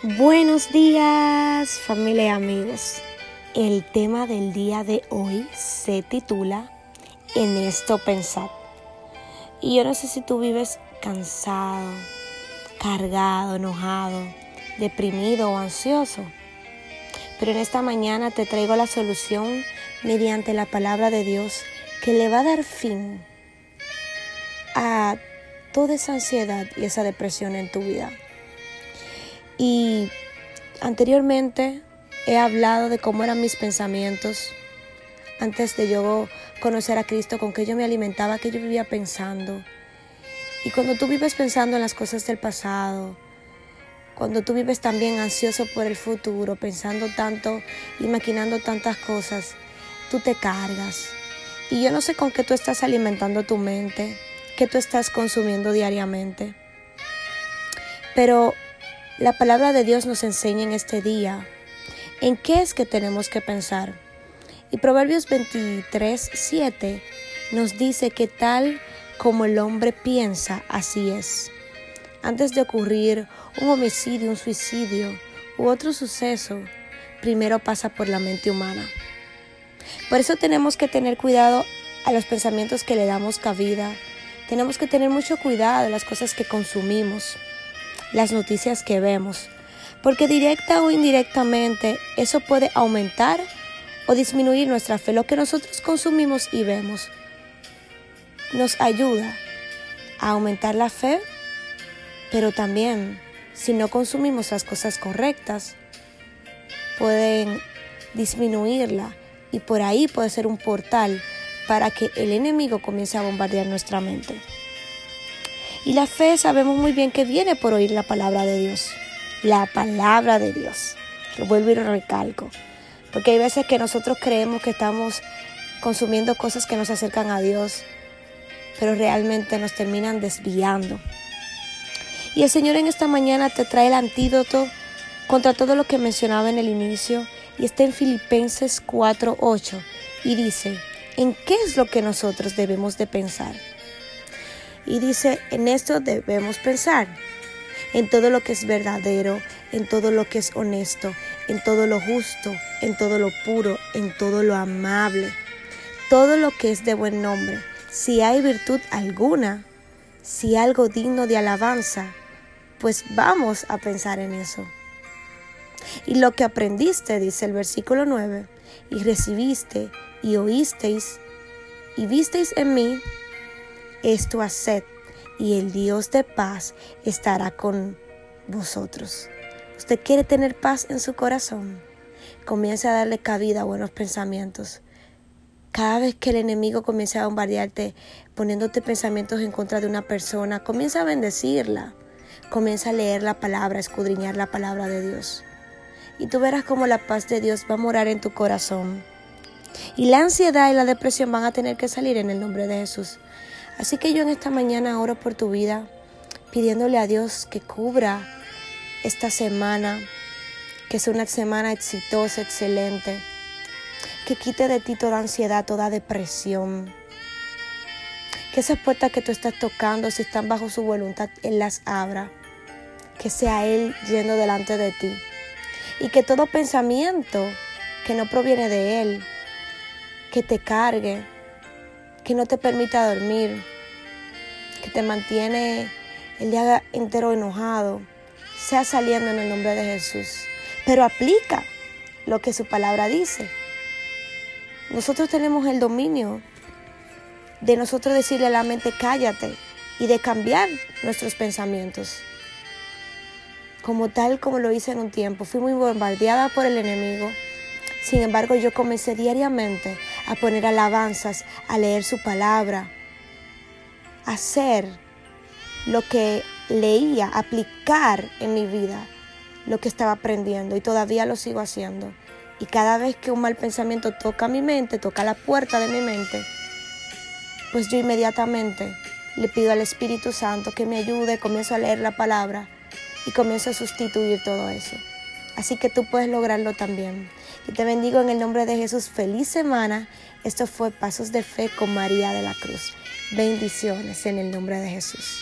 Buenos días, familia y amigos. El tema del día de hoy se titula En esto pensar. Y yo no sé si tú vives cansado, cargado, enojado, deprimido o ansioso. Pero en esta mañana te traigo la solución mediante la palabra de Dios que le va a dar fin a toda esa ansiedad y esa depresión en tu vida. Y anteriormente he hablado de cómo eran mis pensamientos antes de yo conocer a Cristo, con qué yo me alimentaba, qué yo vivía pensando. Y cuando tú vives pensando en las cosas del pasado, cuando tú vives también ansioso por el futuro, pensando tanto y maquinando tantas cosas, tú te cargas. Y yo no sé con qué tú estás alimentando tu mente, qué tú estás consumiendo diariamente. Pero la palabra de Dios nos enseña en este día en qué es que tenemos que pensar. Y Proverbios 23, 7 nos dice que tal como el hombre piensa, así es. Antes de ocurrir un homicidio, un suicidio u otro suceso, primero pasa por la mente humana. Por eso tenemos que tener cuidado a los pensamientos que le damos cabida. Tenemos que tener mucho cuidado de las cosas que consumimos las noticias que vemos, porque directa o indirectamente eso puede aumentar o disminuir nuestra fe. Lo que nosotros consumimos y vemos nos ayuda a aumentar la fe, pero también si no consumimos las cosas correctas, pueden disminuirla y por ahí puede ser un portal para que el enemigo comience a bombardear nuestra mente. Y la fe sabemos muy bien que viene por oír la palabra de Dios. La palabra de Dios. Lo vuelvo y lo recalco. Porque hay veces que nosotros creemos que estamos consumiendo cosas que nos acercan a Dios, pero realmente nos terminan desviando. Y el Señor en esta mañana te trae el antídoto contra todo lo que mencionaba en el inicio y está en Filipenses 4:8 y dice, ¿en qué es lo que nosotros debemos de pensar? Y dice, en esto debemos pensar, en todo lo que es verdadero, en todo lo que es honesto, en todo lo justo, en todo lo puro, en todo lo amable, todo lo que es de buen nombre. Si hay virtud alguna, si algo digno de alabanza, pues vamos a pensar en eso. Y lo que aprendiste, dice el versículo 9, y recibiste y oísteis y visteis en mí, esto haced, y el Dios de paz estará con vosotros. ¿Usted quiere tener paz en su corazón? Comience a darle cabida a buenos pensamientos. Cada vez que el enemigo comience a bombardearte, poniéndote pensamientos en contra de una persona, comienza a bendecirla. Comienza a leer la palabra, a escudriñar la palabra de Dios. Y tú verás cómo la paz de Dios va a morar en tu corazón. Y la ansiedad y la depresión van a tener que salir en el nombre de Jesús. Así que yo en esta mañana oro por tu vida, pidiéndole a Dios que cubra esta semana, que sea una semana exitosa, excelente, que quite de ti toda ansiedad, toda depresión. Que esas puertas que tú estás tocando, si están bajo su voluntad, Él las abra. Que sea Él yendo delante de ti. Y que todo pensamiento que no proviene de Él, que te cargue, que no te permita dormir, que te mantiene el día entero enojado, sea saliendo en el nombre de Jesús. Pero aplica lo que su palabra dice. Nosotros tenemos el dominio de nosotros decirle a la mente cállate y de cambiar nuestros pensamientos. Como tal como lo hice en un tiempo, fui muy bombardeada por el enemigo. Sin embargo, yo comencé diariamente a poner alabanzas, a leer su palabra, a hacer lo que leía, aplicar en mi vida lo que estaba aprendiendo y todavía lo sigo haciendo. Y cada vez que un mal pensamiento toca mi mente, toca la puerta de mi mente, pues yo inmediatamente le pido al Espíritu Santo que me ayude, comienzo a leer la palabra y comienzo a sustituir todo eso. Así que tú puedes lograrlo también. Y te bendigo en el nombre de Jesús. Feliz semana. Esto fue Pasos de Fe con María de la Cruz. Bendiciones en el nombre de Jesús.